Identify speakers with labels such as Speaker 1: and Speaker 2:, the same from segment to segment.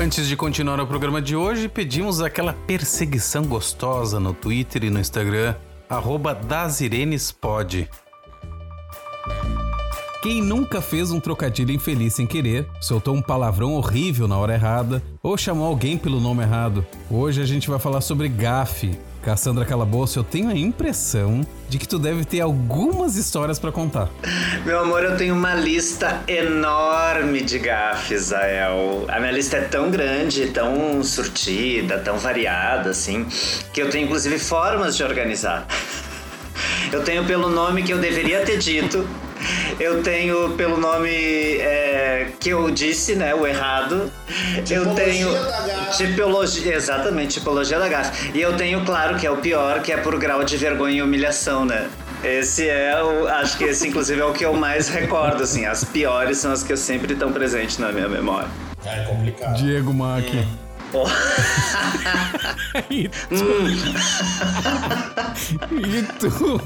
Speaker 1: Antes de continuar o programa de hoje, pedimos aquela perseguição gostosa no Twitter e no Instagram, arroba dasirenespod. Quem nunca fez um trocadilho infeliz sem querer, soltou um palavrão horrível na hora errada ou chamou alguém pelo nome errado? Hoje a gente vai falar sobre gafe. Cassandra Calabouço, eu tenho a impressão de que tu deve ter algumas histórias para contar.
Speaker 2: Meu amor, eu tenho uma lista enorme de gafes, Zael. A minha lista é tão grande, tão surtida, tão variada, assim, que eu tenho inclusive formas de organizar. Eu tenho pelo nome que eu deveria ter dito. Eu tenho pelo nome é, que eu disse, né? O errado. eu tenho.
Speaker 3: da gafe.
Speaker 2: Tipologia. Exatamente, tipologia da gafe. E eu tenho, claro, que é o pior, que é por grau de vergonha e humilhação, né? Esse é o. Acho que esse, inclusive, é o que eu mais recordo, assim. As piores são as que sempre estão presentes na minha memória.
Speaker 3: É complicado.
Speaker 1: Diego Mack.
Speaker 2: Oh.
Speaker 1: e tu? e tu?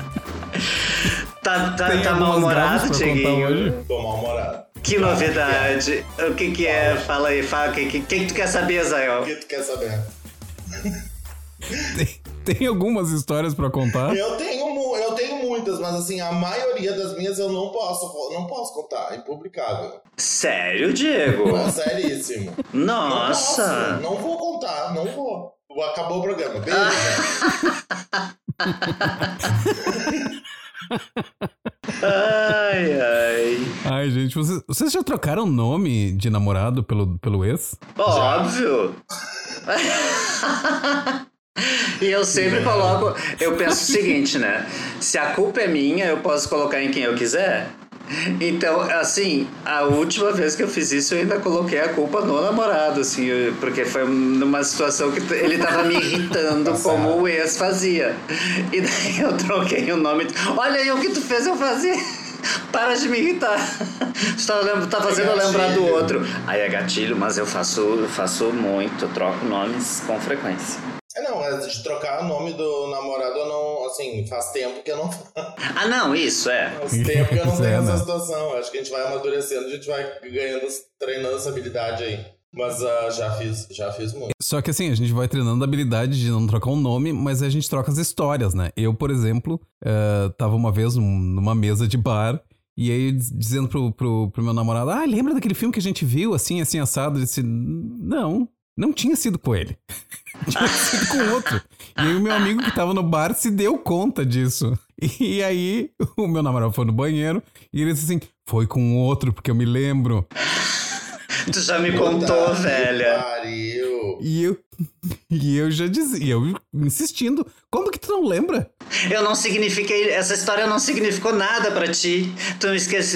Speaker 2: Tá, tá,
Speaker 1: Tem
Speaker 2: tá mal-humorado,
Speaker 1: hoje?
Speaker 3: Tô mal-humorado.
Speaker 2: Que novidade. O que que é? Fala aí, fala. O que, que, que tu quer saber,
Speaker 3: O
Speaker 2: Zael?
Speaker 3: que tu quer saber?
Speaker 1: Tem, tem algumas histórias para contar?
Speaker 3: Eu tenho, eu tenho muitas, mas assim, a maioria das minhas eu não posso, não posso contar, é impublicável.
Speaker 2: Sério, Diego?
Speaker 3: É seríssimo. Não
Speaker 2: Nossa!
Speaker 3: posso, não vou contar, não vou. Acabou o programa. Beijo.
Speaker 2: Ai, ai.
Speaker 1: Ai, gente, vocês, vocês já trocaram nome de namorado pelo, pelo ex?
Speaker 2: Óbvio. E eu sempre coloco. Eu penso o seguinte, né? Se a culpa é minha, eu posso colocar em quem eu quiser. Então, assim, a última vez que eu fiz isso, eu ainda coloquei a culpa no namorado, assim, eu- porque foi numa situação que ele tava me irritando
Speaker 3: Tá
Speaker 2: como o ex fazia. E daí eu troquei o nome. Olha aí o que tu fez eu fazer. Para de me irritar. Tu tá, tá fazendo eu lembrar do outro. Aí é gatilho, mas eu faço, eu faço muito, eu troco nomes com frequência.
Speaker 3: É, não, mas de trocar o nome do namorado, eu não, assim, faz tempo que eu não
Speaker 2: Ah, não, isso é.
Speaker 3: Faz tempo que eu não
Speaker 1: é,
Speaker 3: tenho
Speaker 1: né?
Speaker 3: essa situação. Acho que a gente vai amadurecendo, a gente vai ganhando, treinando essa habilidade aí. Mas ah, já fiz, já fiz muito.
Speaker 1: Só que assim, a gente vai treinando a habilidade de não trocar um nome, mas a gente troca as histórias, né? Eu, por exemplo, eh, tava uma vez num- numa mesa de bar. E aí, diz- dizendo pro, pro, pro meu namorado, ah, lembra daquele filme que a gente viu, assim, assim, assado? Ele disse, não, não tinha sido com ele. tinha sido com outro. E aí o meu amigo que tava no bar se deu conta disso. E aí o meu namorado foi no banheiro e ele disse assim, foi com outro, porque eu me lembro.
Speaker 2: Tu já me
Speaker 3: Puta
Speaker 2: contou.
Speaker 3: Pariu.
Speaker 1: E eu, e eu já dizia, eu insistindo, como que tu não lembra?
Speaker 2: Eu não signifiquei. Essa história não significou nada pra ti. Tu,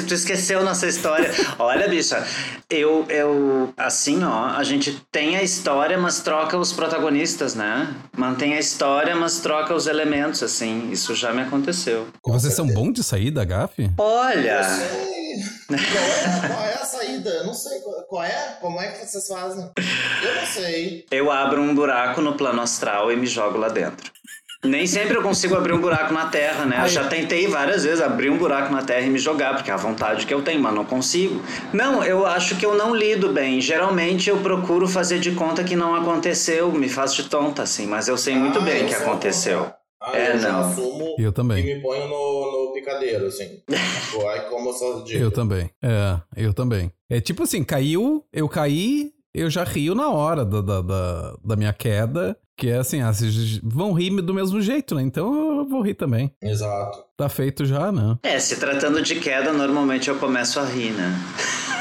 Speaker 2: tu esqueceu nossa história. Olha, bicha, eu, eu. Assim, ó, a gente tem a história, mas troca os protagonistas, né? Mantém a história, mas troca os elementos, assim. Isso já me aconteceu.
Speaker 1: E vocês são bons de sair da gafe?
Speaker 2: Olha!
Speaker 3: Qual é, qual é a saída? Eu não sei. Qual, é? Como é que vocês fazem? Eu não sei.
Speaker 2: Eu abro um buraco no plano astral e me jogo lá dentro. Nem sempre eu consigo abrir um buraco na terra, né? Eu já tentei várias vezes abrir um buraco na terra e me jogar, porque é a vontade que eu tenho, mas não consigo. Não, eu acho que eu não lido bem. Geralmente eu procuro fazer de conta que não aconteceu, me faço de tonta, assim, mas eu sei muito
Speaker 3: Ah,
Speaker 2: bem que aconteceu.
Speaker 3: Ah,
Speaker 2: É,
Speaker 3: eu já
Speaker 2: não.
Speaker 3: assumo
Speaker 1: Eu
Speaker 3: e
Speaker 1: também.
Speaker 3: me ponho no, no picadeiro, assim. Tipo, Ai, como eu digo.
Speaker 1: Eu também. É, eu também. É tipo assim, caiu, eu caí, eu já rio na hora da, da, da, da minha queda. Que é assim, ah, vocês vão rir do mesmo jeito, né? Então eu vou rir também.
Speaker 3: Exato.
Speaker 1: Tá feito já, né?
Speaker 2: É, se tratando de queda, normalmente eu começo a rir, né?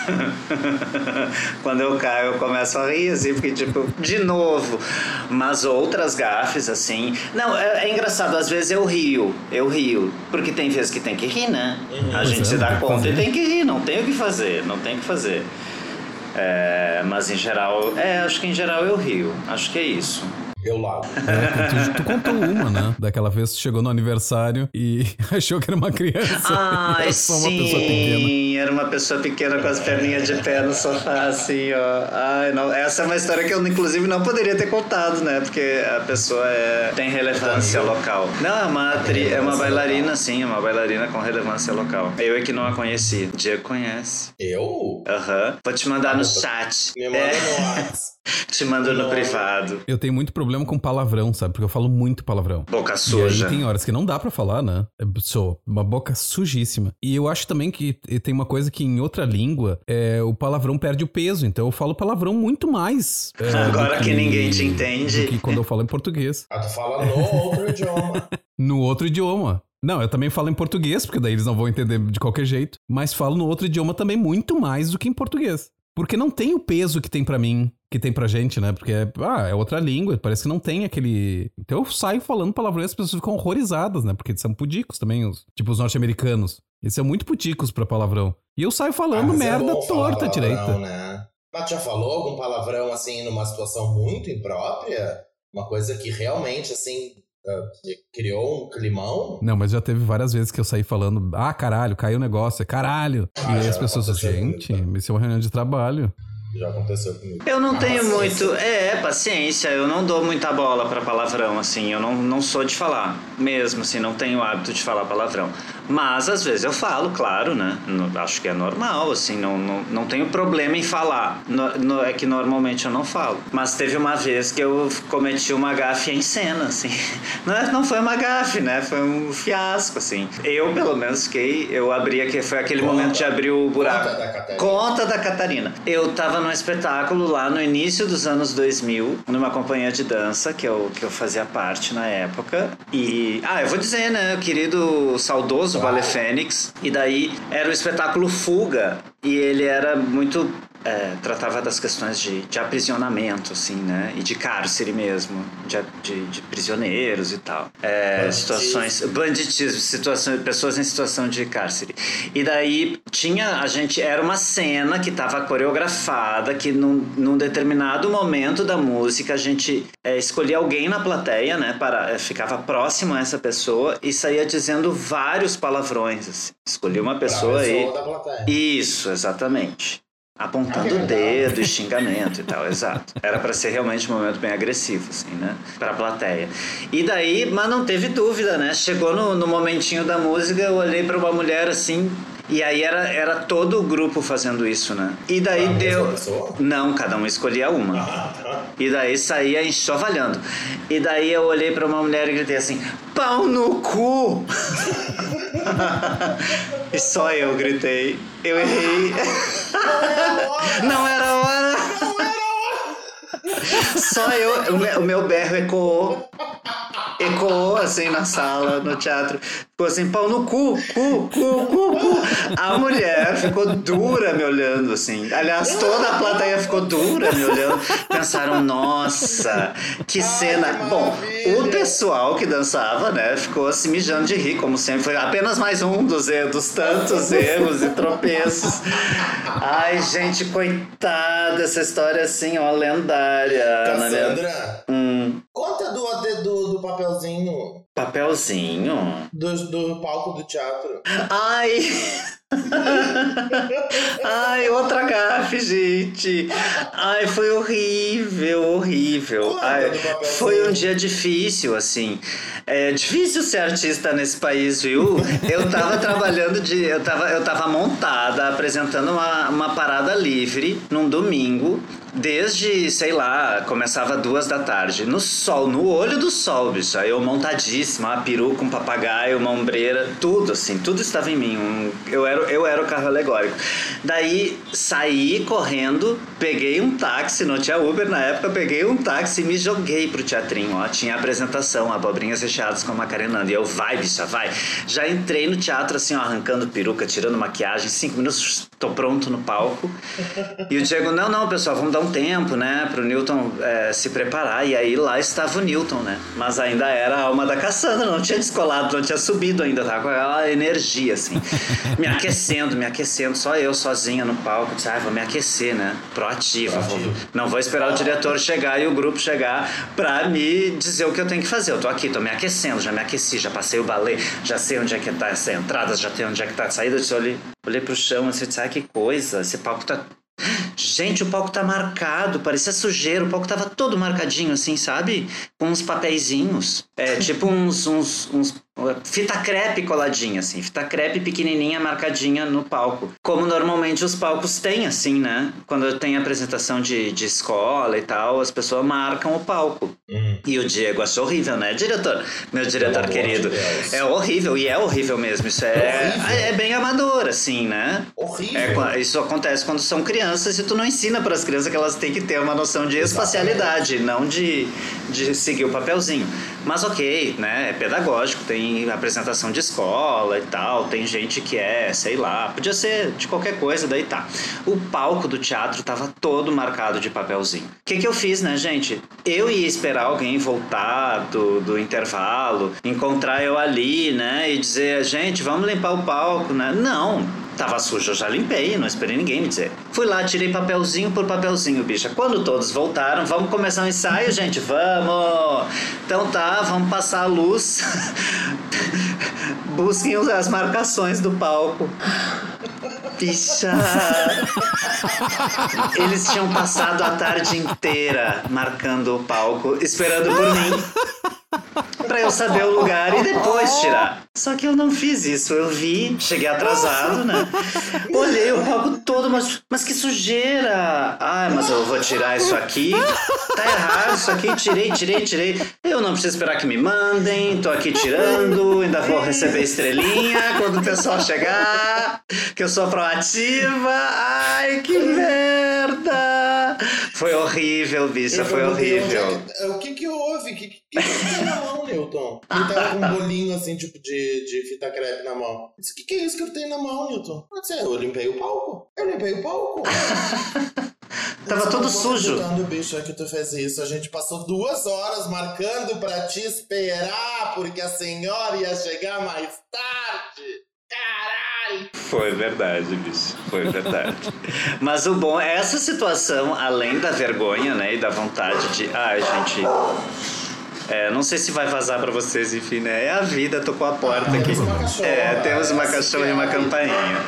Speaker 2: Quando eu caio, eu começo a rir, assim, porque, tipo, de novo. Mas outras gafes, assim. Não, é, é engraçado, às vezes eu rio, eu rio. Porque tem vezes que tem que rir, né? A
Speaker 1: Pois
Speaker 2: gente
Speaker 1: é,
Speaker 2: se dá conta e tem que rir, não tem o que fazer, não tem o que fazer. É, mas em geral, é, acho que em geral eu rio. Acho que é isso.
Speaker 3: Eu lá.
Speaker 1: É, tu, tu contou uma, né? Daquela vez que chegou no aniversário e achou que era uma criança.
Speaker 2: Ai,
Speaker 1: era só uma pessoa pequena.
Speaker 2: sim, era uma pessoa pequena com as perninhas de pé no sofá, assim, ó. Ai, não. Essa é uma história que eu, inclusive, não poderia ter contado, né? Porque a pessoa é, tem relevância local. Não, é uma, atri... é uma bailarina, sim, é uma bailarina com relevância local. Eu é que não a conheci. Diego conhece.
Speaker 3: Eu?
Speaker 2: Aham. Vou te mandar no chat.
Speaker 3: Me manda
Speaker 2: É,
Speaker 3: no WhatsApp.
Speaker 2: te mando no privado.
Speaker 1: Eu tenho muito problema com palavrão, sabe? Porque eu falo muito palavrão.
Speaker 2: Boca
Speaker 1: E
Speaker 2: suja.
Speaker 1: aí tem horas que não dá pra falar, né? Eu sou uma boca sujíssima. E eu acho também que tem uma coisa que em outra língua é, o palavrão perde o peso. Então eu falo palavrão muito mais. é,
Speaker 2: Agora que ninguém te entende.
Speaker 1: Do que quando eu falo em português.
Speaker 3: Ah, tu fala no outro idioma.
Speaker 1: No outro idioma. Não, eu também falo em português, porque daí eles não vão entender de qualquer jeito. Mas falo no outro idioma também muito mais do que em português. Porque não tem o peso que tem pra mim, que tem pra gente, né? Porque é, ah, é outra língua, parece que não tem aquele. Então eu saio falando palavrão e as pessoas ficam horrorizadas, né? Porque são pudicos também, os, tipo os norte-americanos. Eles são muito puticos pra palavrão. E eu saio
Speaker 3: Ah,
Speaker 1: falando
Speaker 3: mas é
Speaker 1: merda
Speaker 3: falar
Speaker 1: torta,
Speaker 3: palavrão,
Speaker 1: direita.
Speaker 3: Né? Mas já falou algum palavrão, assim, numa situação muito imprópria? Uma coisa que realmente, assim, ah, criou um climão?
Speaker 1: Não, mas já teve várias vezes que eu saí falando, ah, caralho, caiu o negócio, é caralho.
Speaker 3: Ah,
Speaker 1: e aí as pessoas, gente,
Speaker 3: comigo,
Speaker 1: isso é uma reunião de trabalho.
Speaker 3: Já aconteceu comigo.
Speaker 2: Eu não
Speaker 3: Ah,
Speaker 2: tenho
Speaker 3: paciência.
Speaker 2: muito. É, paciência. Eu não dou muita bola pra palavrão, assim. Eu não, não sou de falar. Mesmo, assim, não tenho o hábito de falar palavrão. Mas às vezes eu falo, claro, né? No- acho que é normal, assim. Não, não, não tenho problema em falar. No- no- é que normalmente eu não falo. Mas teve uma vez que eu cometi uma gafe em cena, assim. Não, é- não foi uma gafe, né? Foi um fiasco, assim. Eu, pelo menos, fiquei. Eu abri aqui. Foi aquele
Speaker 3: Conta.
Speaker 2: momento de abrir o buraco.
Speaker 3: Conta da Catarina.
Speaker 2: Conta da Catarina. Eu tava num espetáculo lá no início dos anos 2000, numa companhia de dança que eu, que eu fazia parte na época. E. Ah, eu vou dizer, né? O querido saudoso Ballet Fênix. E daí era o espetáculo Fuga. E ele era muito. É, tratava das questões de, de aprisionamento, assim, né? E de cárcere mesmo, de, de, de prisioneiros e tal. É,
Speaker 3: Banditismo.
Speaker 2: situações banditismo, situações, pessoas em situação de cárcere. E daí tinha, a gente, era uma cena que estava coreografada, que num, num determinado momento da música a gente é, escolhia alguém na plateia, né, para, é, ficava próximo a essa pessoa e saía dizendo vários palavrões, assim. Escolhi uma pessoa aí.
Speaker 3: pessoa plateia.
Speaker 2: Isso, exatamente. Apontando
Speaker 3: Ah,
Speaker 2: o dedo e xingamento e tal, exato. Era pra ser realmente um momento bem agressivo, assim, né? Pra plateia. E daí, mas não teve dúvida, né? Chegou no, no momentinho da música, eu olhei pra uma mulher assim, e aí era, era todo o grupo fazendo isso, né? E daí
Speaker 3: A mesma
Speaker 2: deu. Não, cada um escolhia uma.
Speaker 3: Ah, tá.
Speaker 2: E daí saía enxovalhando. E daí eu olhei pra uma mulher e gritei assim: pau no cu! e só eu gritei. Eu errei. Não era hora! Só eu. O meu, o meu berro ecoou. Ecoou assim na sala, no teatro. Ficou assim, pau no cu, cu, cu, cu, cu. A mulher ficou dura me olhando, assim. Aliás, toda a plateia ficou dura me olhando. Pensaram, nossa, que cena.
Speaker 3: que
Speaker 2: Bom, o pessoal que dançava, né, ficou se mijando de rir, como sempre. Foi apenas mais um dos, dos tantos erros e tropeços. Ai, gente, coitada, essa história assim, ó, lendária.
Speaker 3: Cassandra,
Speaker 2: Hum,
Speaker 3: conta do, do, do papelzinho
Speaker 2: papelzinho.
Speaker 3: do, do palco do teatro.
Speaker 2: Ai! Ai, outra gafe, gente. Ai, foi horrível, horrível. Ai, foi um dia difícil, assim. É difícil ser artista nesse país, viu? Eu tava trabalhando de. Eu tava, eu tava montada, apresentando uma, uma parada livre num domingo. Desde, sei lá, começava duas da tarde. No sol, no olho do sol, bicho. Aí eu montadíssima, uma peruca, um papagaio, uma ombreira, tudo assim, tudo estava em mim. Eu, era, eu era o carro alegórico. Daí saí correndo, peguei um táxi, não tinha Uber na época, peguei um táxi e me joguei pro teatrinho, ó. Tinha apresentação, abobrinhas recheadas com a Macarenando. E eu, vai, bicha, vai. Já entrei no teatro, assim, ó, arrancando peruca, tirando maquiagem, cinco minutos, tô pronto no palco. E o Diego, não, não, pessoal, vamos dar um tempo, né, pro Newton é, se preparar. E aí lá estava o Newton, né? Mas ainda era a alma da Cassandra, não tinha descolado, não tinha subido ainda, tava com aquela energia, assim. Me aquecendo, me aquecendo, só eu sozinha no palco. Disse, ah, vou me aquecer, né? Proativa. Vou,
Speaker 3: Proativo.
Speaker 2: não vou esperar o diretor chegar e o grupo chegar pra me dizer o que eu tenho que fazer. Eu tô aqui, tô me aquecendo, já me aqueci, já passei o balé, já sei onde é que tá essa entrada, já sei onde é que tá a saída. Eu disse, olhei, olhei pro chão assim, disse, ah, que coisa, esse palco tá Gente, o palco tá marcado, parecia sujeira, o palco tava todo marcadinho assim, sabe? Com uns papeizinhos. É, tipo uns, uns, uns fita crepe coladinha assim, fita crepe pequenininha marcadinha no palco. Como normalmente os palcos têm assim, né? Quando tem apresentação de, de escola e tal, as pessoas marcam o palco.
Speaker 3: Hum.
Speaker 2: E o Diego achou horrível, né, diretor? Meu diretor
Speaker 3: amor
Speaker 2: querido.
Speaker 3: de.
Speaker 2: É horrível, e é horrível mesmo. Isso é,
Speaker 3: É
Speaker 2: é bem amador, assim, né?
Speaker 3: Horrível.
Speaker 2: É, isso acontece quando são crianças e tu não ensina para as crianças que elas têm que ter uma noção de espacialidade, não de, de seguir o papelzinho. Mas ok, né? É pedagógico, tem apresentação de escola e tal, tem gente que é, sei lá, podia ser de qualquer coisa, daí tá. O palco do teatro tava todo marcado de papelzinho. O que, que eu fiz, né, gente? Eu ia esperar alguém voltar do, do intervalo, encontrar eu ali, né? E dizer, gente, vamos limpar o palco, né? Não. Tava sujo, eu já limpei, não esperei ninguém me dizer. Fui lá, tirei papelzinho por papelzinho, bicha. Quando todos voltaram, vamos começar o ensaio, gente? Vamos! Então tá, vamos passar a luz. Busquem as marcações do palco. Bicha! Eles tinham passado a tarde inteira marcando o palco, esperando por mim. Pra eu saber o lugar e depois tirar. Só que eu não fiz isso. Eu vi, cheguei atrasado, né? Olhei o palco todo, mas, mas que sujeira! Ah, mas eu vou tirar isso aqui. Tá errado isso aqui. Tirei, tirei, tirei. Eu não preciso esperar que me mandem. Tô aqui tirando. Ainda vou receber estrelinha quando o pessoal chegar. Que eu sou proativa. Ai, que merda! Foi horrível, bicha.
Speaker 3: Eu
Speaker 2: Foi horrível.
Speaker 3: é O que que houve? O que, que, que que tem na mão, Newton? Ele tava com um bolinho assim, tipo de, de fita crepe na mão. Eu disse, o que, que é isso que eu tenho na mão, Newton? Eu disse, eu limpei o palco. Eu limpei o palco.
Speaker 2: Tava
Speaker 3: Eu
Speaker 2: todo sujo.
Speaker 3: "Não tô acreditando, bicho, é que tu fez isso. A gente passou duas horas marcando pra te esperar, porque a senhora ia chegar mais tarde. Caralho!
Speaker 2: Foi verdade, bicho. Foi verdade. Mas o bom é essa situação, além da vergonha, né, e da vontade de, ai, gente, é, não sei se vai vazar pra vocês, enfim, né? É a vida, tocou a porta aqui.
Speaker 3: Temos uma cachorra.
Speaker 2: É, temos uma cachorra e uma campainha.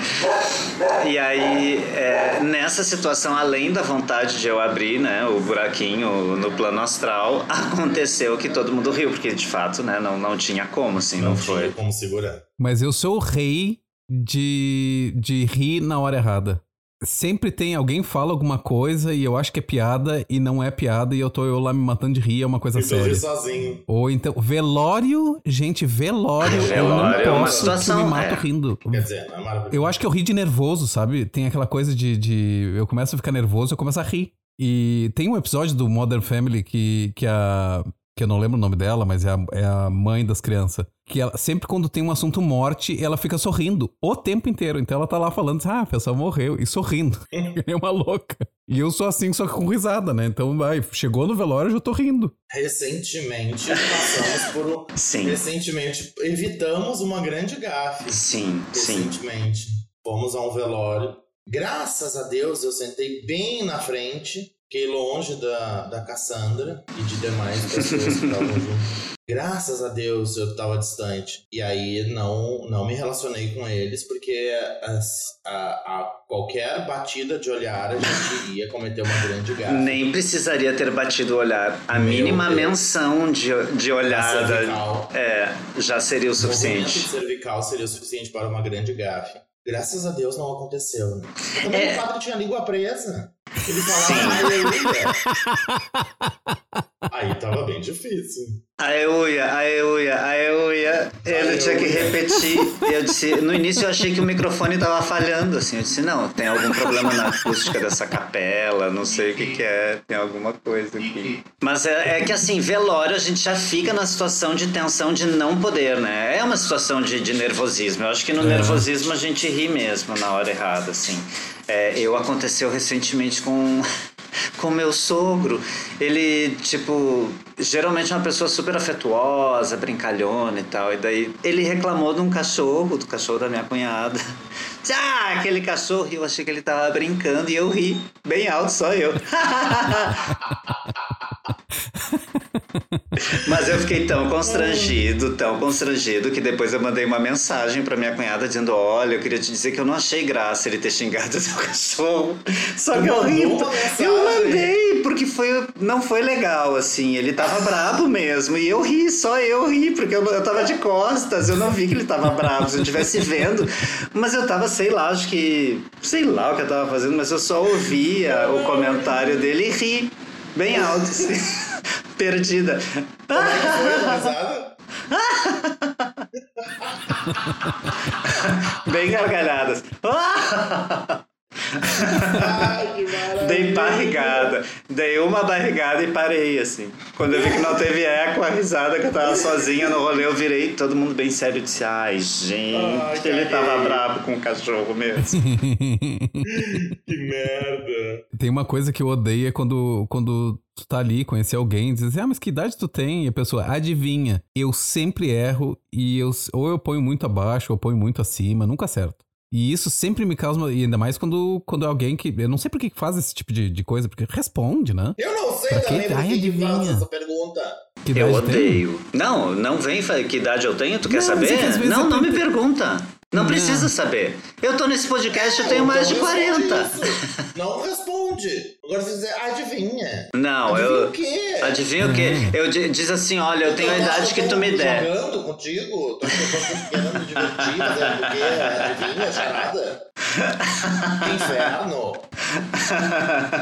Speaker 2: E aí, é, nessa situação, além da vontade de eu abrir, né, o buraquinho no plano astral, aconteceu que todo mundo riu, porque de fato, né, não, não tinha como, assim, não,
Speaker 3: Não
Speaker 2: foi.
Speaker 3: tinha como segurar.
Speaker 1: Mas eu sou o rei de, de rir na hora errada. Sempre tem alguém fala alguma coisa e eu acho que é piada e não é piada e eu tô eu lá me matando de rir, é uma coisa
Speaker 3: E ri
Speaker 1: séria.
Speaker 3: sozinho.
Speaker 1: Ou então, velório, gente, velório,
Speaker 2: Velório é
Speaker 1: eu não
Speaker 2: uma
Speaker 1: posso
Speaker 2: situação,
Speaker 1: que eu me mato
Speaker 2: é.
Speaker 1: rindo.
Speaker 3: Quer dizer, não é maravilhoso.
Speaker 1: Eu acho que eu ri de nervoso, sabe? Tem aquela coisa de, de. Eu começo a ficar nervoso, eu começo a rir. E tem um episódio do Modern Family que, que a. Que eu não lembro o nome dela, mas é a, é a mãe das crianças. Que ela, sempre quando tem um assunto morte, ela fica sorrindo o tempo inteiro. Então ela tá lá falando assim, ah, a pessoa morreu, e sorrindo. é uma louca. E eu sou assim, só que com risada, né? Então, vai, chegou no velório, eu já tô rindo.
Speaker 3: Recentemente passamos por um.
Speaker 2: Sim.
Speaker 3: Recentemente evitamos uma grande gafe.
Speaker 2: Sim, sim.
Speaker 3: Recentemente. Fomos a um velório. Graças a Deus eu sentei bem na frente. Fiquei longe da, da Cassandra e de demais pessoas que estavam junto. Graças a Deus eu estava distante. E aí não, não me relacionei com eles, porque as- a, a qualquer batida de olhar a gente iria cometer uma grande gafe.
Speaker 2: Nem precisaria ter batido o olhar. A
Speaker 3: Meu
Speaker 2: mínima
Speaker 3: Deus.
Speaker 2: menção de, de olhada
Speaker 3: cervical.
Speaker 2: é, já seria o suficiente.
Speaker 3: cervical seria o suficiente para uma grande gafe. Graças a Deus não aconteceu, né? Também
Speaker 2: É.
Speaker 3: o padre tinha a língua presa. Ele falava aleluia. Aí tava bem difícil.
Speaker 2: Aeuia, aeuia, aeuia. Ele tinha que repetir. Eu disse, no início eu achei que o microfone tava falhando, assim. Eu disse, não, tem algum problema na acústica dessa capela, não sei o que que é, tem alguma coisa aqui. Mas é, é que assim, velório a gente já fica na situação de tensão de não poder, né? É uma situação de, de nervosismo. Eu acho que no nervosismo a gente ri mesmo na hora errada, assim. É, eu aconteceu recentemente com com meu sogro. Ele, tipo, geralmente é uma pessoa super afetuosa, brincalhona e tal. E daí ele reclamou de um cachorro, do cachorro da minha cunhada. Ah, aquele cachorro, eu achei que ele tava brincando e eu ri, bem alto, só eu. Mas eu fiquei tão constrangido, tão constrangido, que depois eu mandei uma mensagem pra minha cunhada dizendo: Olha, eu queria te dizer que eu não achei graça ele ter xingado o seu cachorro. Só que eu ri. Eu mandei, porque foi, não foi legal, assim. Ele tava bravo mesmo. E eu ri, só eu ri, porque eu, eu tava de costas, eu não vi que ele tava bravo. Se eu estivesse vendo. Mas eu tava, sei lá, acho que. Sei lá o que eu tava fazendo, mas eu só ouvia o comentário dele e ri. Bem alto, assim. Perdida. Bem gargalhadas.
Speaker 3: Ai.
Speaker 2: Dei barrigada. Dei uma barrigada e parei, assim. Quando eu vi que não teve eco, a risada que eu tava sozinha no rolê, eu virei todo mundo bem sério e disse: Ai, gente,
Speaker 3: Ai,
Speaker 2: ele
Speaker 3: caguei."
Speaker 2: tava bravo com o cachorro mesmo.
Speaker 3: Que merda.
Speaker 1: Tem uma coisa que eu odeio é quando, quando tu tá ali, conhecer alguém, diz assim, ah, mas que idade tu tem? E a pessoa, adivinha. Eu sempre erro e eu, ou eu ponho muito abaixo ou eu ponho muito acima, nunca acerto. E isso sempre me causa, e ainda mais quando, quando é alguém que, eu não sei por que que faz esse tipo de, de coisa, porque responde, né?
Speaker 3: Eu não sei
Speaker 1: Pra
Speaker 3: também
Speaker 1: quê?
Speaker 3: por que que
Speaker 1: adivinha.
Speaker 3: faz essa pergunta.
Speaker 1: Que
Speaker 2: Eu
Speaker 1: idade tem?
Speaker 2: odeio. Não, não vem que idade eu tenho, tu quer
Speaker 1: Não, mas é que
Speaker 2: saber? Não, não me pergunta. Não
Speaker 1: Não.
Speaker 2: precisa saber. Eu tô nesse podcast, eu tenho mais de
Speaker 3: Então
Speaker 2: 40.
Speaker 3: responde isso. Não responde. Agora você dizer, adivinha.
Speaker 2: Não,
Speaker 3: adivinha
Speaker 2: eu.
Speaker 3: o quê?
Speaker 2: Adivinha o quê? Eu di- diz assim, olha, eu tenho a
Speaker 3: Eu
Speaker 2: idade
Speaker 3: acho
Speaker 2: que tu
Speaker 3: tô
Speaker 2: me der.
Speaker 3: jogando contigo? Tô, tô, tô querendo me divertir, fazendo o quê? Adivinha, charada? Que inferno.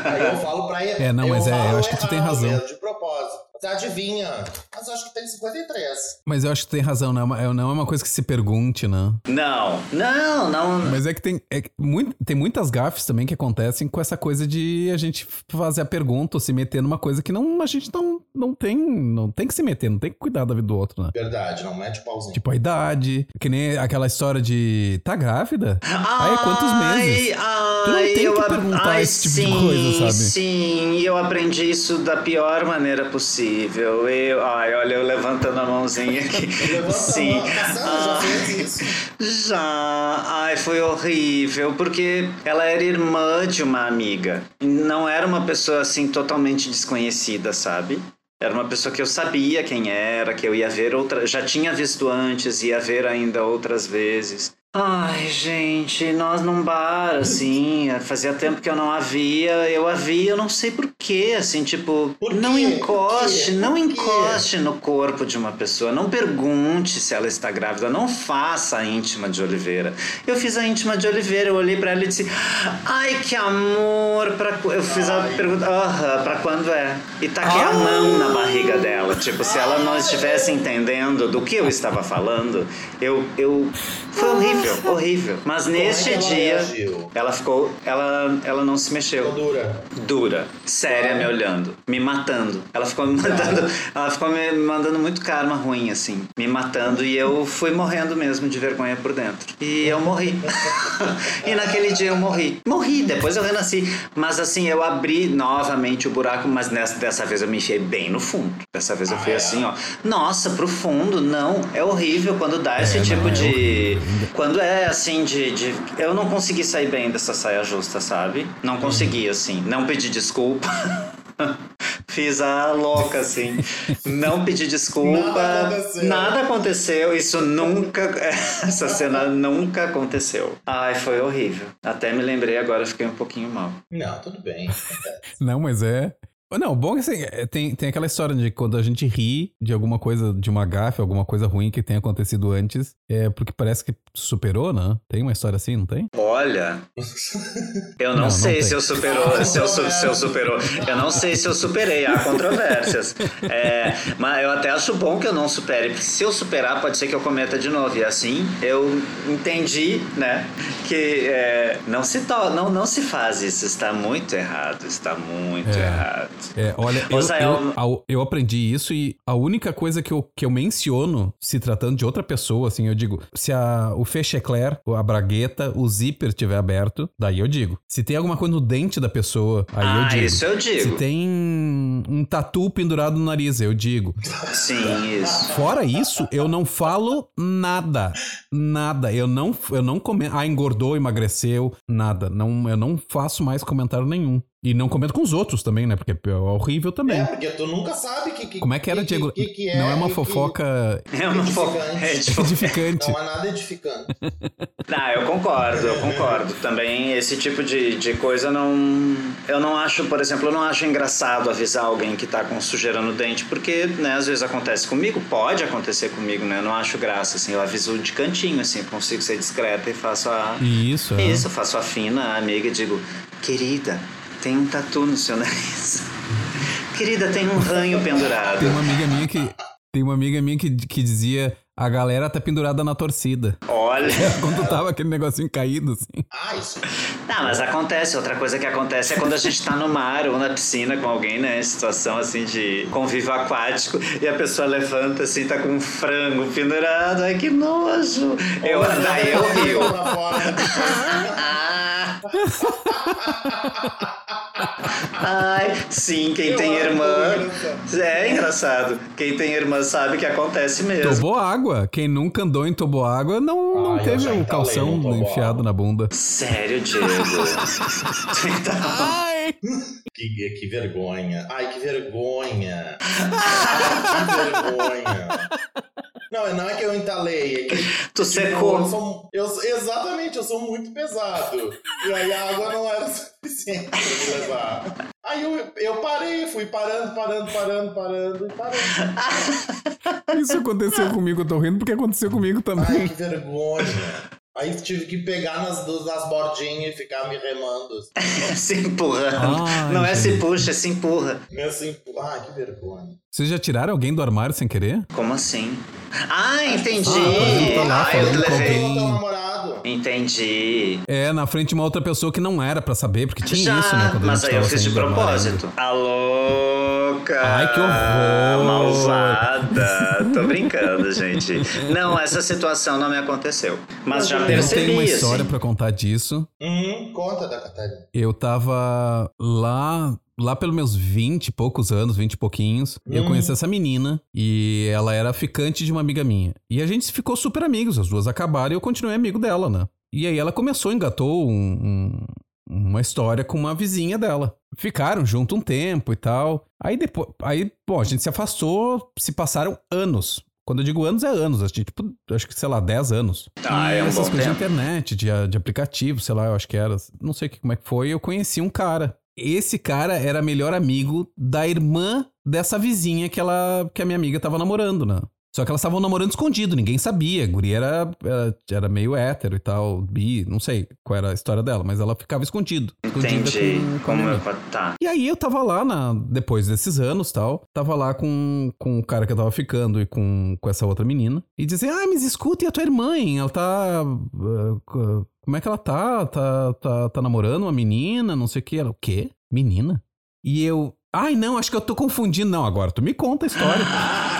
Speaker 3: Aí eu falo pra ele.
Speaker 1: É, não, mas é, eu acho que tu tem razão.
Speaker 3: mesmo, de propósito. Você adivinha. Mas eu acho que tem 53.
Speaker 1: Mas eu acho que tem razão, não é uma, é- não é uma coisa que se pergunte, né?
Speaker 2: Não, não, não.
Speaker 1: Mas é que tem, é que muito, tem muitas gafes também que acontecem com essa coisa de a gente fazer a pergunta ou se meter numa coisa que não, a gente não, não tem não tem que se meter, não tem que cuidar da vida do outro, né?
Speaker 3: Verdade, não mete pauzinho.
Speaker 1: Tipo a idade, que nem aquela história de tá grávida? Ai, quantos meses?
Speaker 2: Ai,
Speaker 1: Tu não tem
Speaker 2: eu
Speaker 1: que perguntar
Speaker 2: ai,
Speaker 1: esse tipo de
Speaker 2: sim,
Speaker 1: coisa, sabe?
Speaker 2: Sim, e eu aprendi isso da pior maneira possível. Eu, ai, olha, eu levantando a mãozinha aqui. Sim.
Speaker 3: a mão. Cassandra já
Speaker 2: Ah. Já, ai, foi horrível, porque ela era irmã de uma amiga. Não era uma pessoa assim totalmente desconhecida, sabe? Era uma pessoa que eu sabia quem era, que eu ia ver outra, já tinha visto antes, ia ver ainda outras vezes. Ai, gente, nós num bar, assim, fazia tempo que eu não a via, eu a via, eu não sei porquê, assim, tipo,
Speaker 3: Por
Speaker 2: não encoste, não encoste no corpo de uma pessoa, não pergunte se ela está grávida, não faça a íntima de Oliveira. Eu fiz a íntima de Oliveira, eu olhei pra ela e disse: "Ai, que amor, para eu fiz a
Speaker 3: Ai.
Speaker 2: pergunta, aham, pra quando é?" E taquei a mão na barriga dela, tipo, se ela não estivesse entendendo do que eu estava falando, eu eu foi horrível, horrível. Mas neste
Speaker 3: é
Speaker 2: dia
Speaker 3: reagiu?
Speaker 2: ela ficou, ela ela não se
Speaker 3: Ficou
Speaker 2: mexeu
Speaker 3: dura.
Speaker 2: dura, séria, me olhando, me matando. Ela ficou me mandando, ela ficou me mandando muito karma ruim, assim, me matando e eu fui morrendo mesmo de vergonha por dentro. E eu morri. e naquele dia eu morri. Morri, depois eu renasci. Mas assim, eu abri novamente o buraco, mas nessa, dessa vez eu me enfiei bem no fundo. Dessa vez eu
Speaker 3: Ah,
Speaker 2: fui
Speaker 3: é?
Speaker 2: assim, ó. Nossa, pro fundo, não. É horrível quando dá esse
Speaker 1: não,
Speaker 2: tipo
Speaker 1: é
Speaker 2: de.
Speaker 1: horrível.
Speaker 2: Quando é assim de, de. Eu não consegui sair bem dessa saia justa, sabe? Não consegui, assim. Não pedi desculpa. Fiz a louca, assim. Não pedi desculpa.
Speaker 3: Nada aconteceu.
Speaker 2: Nada aconteceu. Isso nunca. Essa cena nunca aconteceu. Ai, foi horrível. Até me lembrei agora, fiquei um pouquinho mal.
Speaker 3: Não, tudo bem.
Speaker 1: Não, mas é Não, o bom é que assim, é, tem, tem aquela história de quando a gente ri de alguma coisa, de uma gafe, alguma coisa ruim que tenha acontecido antes, é porque parece que superou, né? Tem uma história assim, não tem?
Speaker 2: Olha, eu não,
Speaker 1: Não, não
Speaker 2: sei
Speaker 1: tem.
Speaker 2: se eu superou, se eu, se eu superou. Eu não sei se eu superei, há controvérsias. É, mas eu até acho bom que eu não supere, porque se eu superar, pode ser que eu cometa de novo. E assim, eu entendi, né, que é, não, se to, não, não se faz isso, está muito errado, está muito
Speaker 1: É.
Speaker 2: errado.
Speaker 1: É, olha, eu, eu, eu aprendi isso e a única coisa que eu, que eu menciono, se tratando de outra pessoa, assim, eu digo, se a, o fechecler, a bragueta, o zíper estiver aberto, daí eu digo. Se tem alguma coisa no dente da pessoa, aí eu
Speaker 2: ah,
Speaker 1: digo.
Speaker 2: isso eu
Speaker 1: Se
Speaker 2: digo.
Speaker 1: tem um tatu pendurado no nariz, eu digo.
Speaker 2: Sim, isso.
Speaker 1: Fora isso, eu não falo nada. Nada. Eu não, eu não comento. Ah, engordou, emagreceu. Nada. Não, eu não faço mais comentário nenhum. E não comento com os outros também, né? Porque é horrível também.
Speaker 3: É, porque tu nunca sabe que, que
Speaker 1: Como é que era,
Speaker 3: que,
Speaker 1: Diego?
Speaker 3: Que, que é,
Speaker 1: não é uma
Speaker 3: que-
Speaker 1: fofoca
Speaker 2: É uma fo- é
Speaker 1: edificante.
Speaker 3: Não é nada edificante.
Speaker 2: Ah, eu concordo, eu concordo. Também esse tipo de, de coisa não. Eu não acho, por exemplo, eu não acho engraçado avisar alguém que tá com sujeira no dente, porque, né, às vezes acontece comigo, pode acontecer comigo, né? Eu não acho graça, assim, eu aviso de cantinho, assim, eu consigo ser discreta e faço a.
Speaker 1: Isso, é.
Speaker 2: Isso, eu faço a fina a amiga e digo, querida, tem um tatu no seu nariz. Querida, tem um ranho pendurado.
Speaker 1: Tem uma amiga minha que. Tem uma amiga minha que, que dizia. A galera tá pendurada na torcida.
Speaker 2: Olha.
Speaker 1: Quando tava aquele negocinho caído, assim.
Speaker 3: Ah, isso.
Speaker 2: Não, mas acontece. Outra coisa que acontece é quando a gente tá no mar ou na piscina com alguém, né? Em situação assim de convívio aquático e a pessoa levanta assim, tá com um frango pendurado. Ai, que nojo! Eu, daí eu rio. Ah. Ai, sim, quem tem irmã. É engraçado. Quem tem irmã sabe que acontece mesmo.
Speaker 1: Toboágua. Quem nunca andou em toboágua não, não
Speaker 3: Ah, eu
Speaker 1: teve o calção enfiado na bunda.
Speaker 2: Sério, Diego. Então,
Speaker 1: Ai!
Speaker 3: Que, que vergonha. Ai, que vergonha. Ai, que vergonha. Não, não é que eu entalei, é que.
Speaker 2: tu secou.
Speaker 3: eu sou- eu- exatamente, eu sou muito pesado. E aí a água não era suficiente pra me levar. Aí eu, eu parei, fui parando, parando, parando, parando e parando.
Speaker 1: Isso aconteceu comigo, eu tô rindo porque aconteceu comigo
Speaker 3: Ai,
Speaker 1: também.
Speaker 3: que vergonha. Aí tive que pegar nas, nas bordinhas e ficar me remando.
Speaker 2: se empurrando.
Speaker 1: Ai,
Speaker 2: não é se puxa, é se empurra.
Speaker 3: Assim, ai, que vergonha.
Speaker 1: Vocês já tiraram alguém do armário sem querer?
Speaker 2: Como assim? Ah, entendi.
Speaker 1: Ah, lá
Speaker 2: ah, eu levei. Entendi.
Speaker 1: É, na frente de uma outra pessoa que não era pra saber, porque tinha
Speaker 2: Já,
Speaker 1: isso, né? quando a
Speaker 2: mas aí eu fiz de
Speaker 1: armário
Speaker 2: propósito. A louca.
Speaker 1: Ai, que horror.
Speaker 2: Malvada. Tô brincando, gente. Não, essa situação não me aconteceu. Mas já
Speaker 1: ainda. Eu
Speaker 2: percebi,
Speaker 1: tenho uma história
Speaker 2: assim.
Speaker 1: pra contar disso.
Speaker 3: Hum, conta da Catarina.
Speaker 1: Eu tava lá, lá pelos meus 20 e poucos anos, 20 e pouquinhos. Eu
Speaker 3: Hum.
Speaker 1: conheci essa menina e ela era ficante de uma amiga minha. E a gente ficou super amigos, as duas acabaram e eu continuei amigo dela, né? E aí ela começou, engatou um- um- uma história com uma vizinha dela. Ficaram junto um tempo e tal. Aí depois, aí, bom, a gente se afastou, se passaram anos. Quando eu digo anos, é anos. Acho que, tipo, acho que, sei lá, 10 anos.
Speaker 2: Ah, é um
Speaker 1: essas coisas
Speaker 2: tempo.
Speaker 1: de internet, de, de aplicativo, sei lá, eu acho que era. Não sei que- como é que foi. Eu conheci um cara. Esse cara era melhor amigo da irmã dessa vizinha que, ela, que a minha amiga tava namorando, né? Só que elas estavam namorando escondido, ninguém sabia. A guria era, era, era meio hétero e tal, bi, não sei qual era a história dela, mas ela ficava escondido. escondida
Speaker 2: Entendi.
Speaker 1: com- com
Speaker 2: Como eu... Tá.
Speaker 1: E aí eu tava lá, na, depois desses anos tal, tava lá com, com o cara que eu tava ficando e com, com essa outra menina. E dizia, ah, mas escuta, e a tua irmã, hein? Ela tá... ah, co- como é que ela tá? Tá, tá? tá namorando uma menina, não sei o que. Ela, o quê? Menina? E eu... Ai, não, acho que eu tô confundindo. Não, agora tu me conta a história.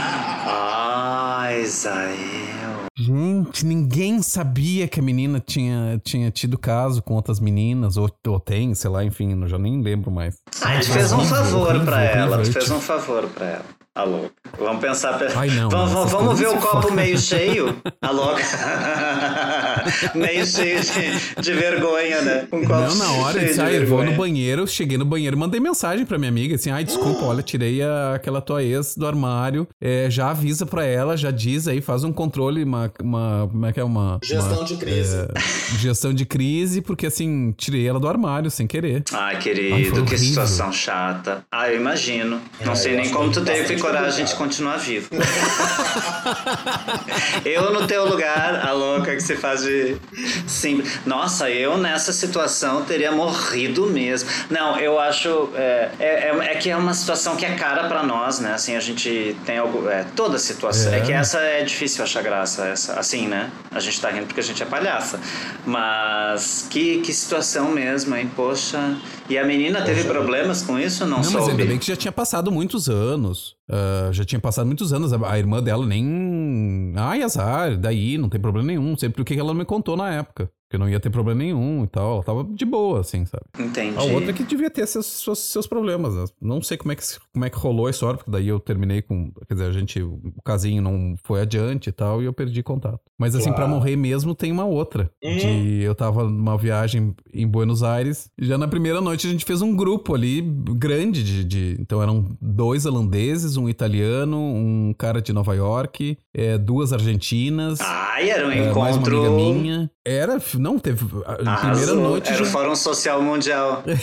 Speaker 2: Ai, Zael.
Speaker 1: Gente, ninguém sabia que a menina tinha, tinha tido caso com outras meninas, ou, ou tem, sei lá, enfim, eu já nem lembro mais.
Speaker 2: Ai, tu fez um favor pra ela. Tu
Speaker 1: horrível.
Speaker 2: fez um favor pra ela. A louca. Vamos pensar.
Speaker 1: Ai, não,
Speaker 2: vamos vamos ver o copo meio cheio? A louca. meio cheio de, de vergonha, né? Um copo
Speaker 1: Não, na hora,
Speaker 2: cheio de
Speaker 1: ah, eu vou no banheiro, cheguei no banheiro, mandei mensagem pra minha amiga, assim, ai, desculpa, olha, tirei a- aquela tua ex do armário, é, já avisa pra ela, já diz aí, faz um controle, uma, uma como é que é, uma...
Speaker 3: Gestão
Speaker 1: uma,
Speaker 3: de crise.
Speaker 1: é, gestão de crise, porque assim, tirei ela do armário, sem querer.
Speaker 2: Ai,
Speaker 1: Ai,
Speaker 2: querido,
Speaker 1: foi
Speaker 2: que
Speaker 1: horrível.
Speaker 2: situação chata. Ah, eu imagino. Não
Speaker 3: É,
Speaker 2: sei nem como tu teve
Speaker 3: bastante
Speaker 2: coragem de
Speaker 3: complicado.
Speaker 2: continuar vivo. eu no teu lugar, a louca que se faz de simples. Nossa, eu nessa situação teria morrido mesmo. Não, eu acho é, é, é- é que é uma situação que é cara pra nós, né? Assim, a gente tem algo. É, toda situação. É.
Speaker 1: É.
Speaker 2: que essa é difícil achar graça, essa, assim, né? A gente tá rindo porque a gente é palhaça. Mas que, que situação mesmo, hein? Poxa. E a menina teve problemas com isso? Não,
Speaker 1: Não,
Speaker 2: soube.
Speaker 1: mas ainda bem que já tinha passado muitos anos. Ah, já tinha passado muitos anos. A, a irmã dela nem. Ai, azar, daí, não tem problema nenhum. Sei porque que ela me contou na época. Que não ia ter problema nenhum e tal. Ela tava de boa, assim, sabe?
Speaker 2: Entendi.
Speaker 1: A outra que devia ter seus, seus, seus problemas. né? Não sei como é, que, como é que rolou a história, porque daí eu terminei com. Quer dizer, a gente. O casinho não foi adiante e tal, e eu perdi contato. Mas assim, pra
Speaker 3: Claro.
Speaker 1: morrer mesmo, tem uma outra.
Speaker 3: Hum.
Speaker 1: De eu tava numa viagem em Buenos Aires, e já na primeira noite a gente fez um grupo ali grande de. de- então eram dois holandeses, um italiano, um cara de Nova York, é, duas argentinas.
Speaker 2: Ai, era um
Speaker 1: é, mais uma
Speaker 2: encontro.
Speaker 1: amiga minha. Era, não, teve. A primeira
Speaker 2: Arrasou.
Speaker 1: noite.
Speaker 2: Era
Speaker 1: já-
Speaker 2: o Fórum Social Mundial.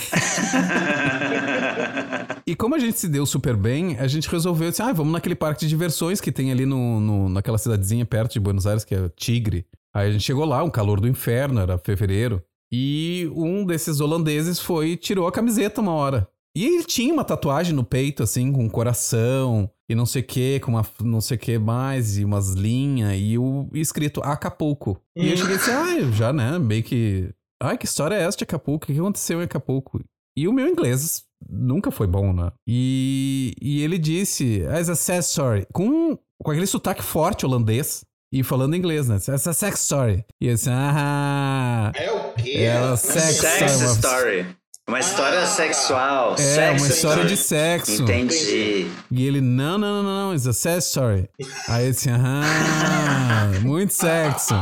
Speaker 1: E como a gente se deu super bem, a gente resolveu assim, ah, vamos naquele parque de diversões que tem ali no, no- naquela cidadezinha perto de Buenos Aires, que é Tigre. Aí a gente chegou lá, um calor do inferno, era fevereiro. E um desses holandeses foi e tirou a camiseta uma hora. E ele tinha uma tatuagem no peito, assim, com um coração e não sei o que, com uma não sei o que mais, e umas linhas, e o escrito Acapulco. E eu cheguei assim, ah, já, né, meio que. Ai, que história é essa de Acapulco? O que aconteceu em Acapulco? E o meu inglês nunca foi bom, né? E, e ele disse, as a sex story, com, com aquele sotaque forte holandês. E falando inglês, né? As a sex story. E eu disse, ah,
Speaker 3: É o quê?
Speaker 1: É
Speaker 3: Mas
Speaker 1: sex
Speaker 2: Sex
Speaker 1: Uma-
Speaker 2: story. Uma história
Speaker 3: Ah,
Speaker 2: sexual.
Speaker 1: é
Speaker 2: sex
Speaker 1: uma história
Speaker 2: story.
Speaker 1: de sexo.
Speaker 2: Entendi.
Speaker 1: E ele, não, não, não, não, it's a sex story. Aí disse, ah, muito sexo.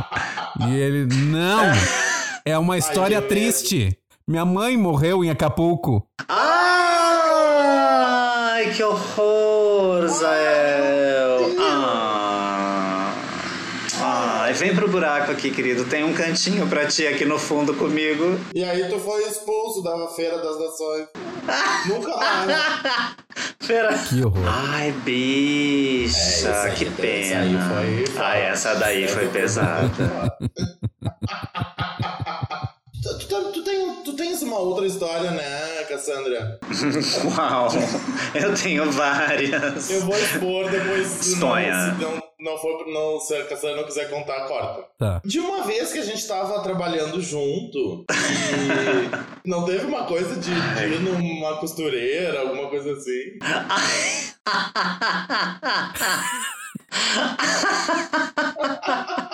Speaker 1: E ele, não, é uma história
Speaker 3: que
Speaker 1: triste. Minha mãe morreu em Acapulco.
Speaker 2: Ai, que horror, Zael. Ah. Ai, vem pro buraco aqui, querido. Tem um cantinho pra ti aqui no fundo comigo.
Speaker 3: E aí tu foi expulso da Feira das Nações. Nunca mais.
Speaker 2: Pera.
Speaker 1: Que horror.
Speaker 2: Ai, bicha,
Speaker 3: É, essa aí-
Speaker 2: que
Speaker 3: essa
Speaker 2: pena.
Speaker 3: aí foi.
Speaker 2: Ai, essa daí foi pesada.
Speaker 3: tens uma outra história, né, Cassandra?
Speaker 2: Uau, eu tenho várias.
Speaker 3: Eu vou expor depois. se não-. Se não, não for, não, se a Cassandra não quiser contar, corta.
Speaker 1: Tá.
Speaker 3: De uma vez que a gente tava trabalhando junto e não teve uma coisa de, de ir numa costureira, alguma coisa assim.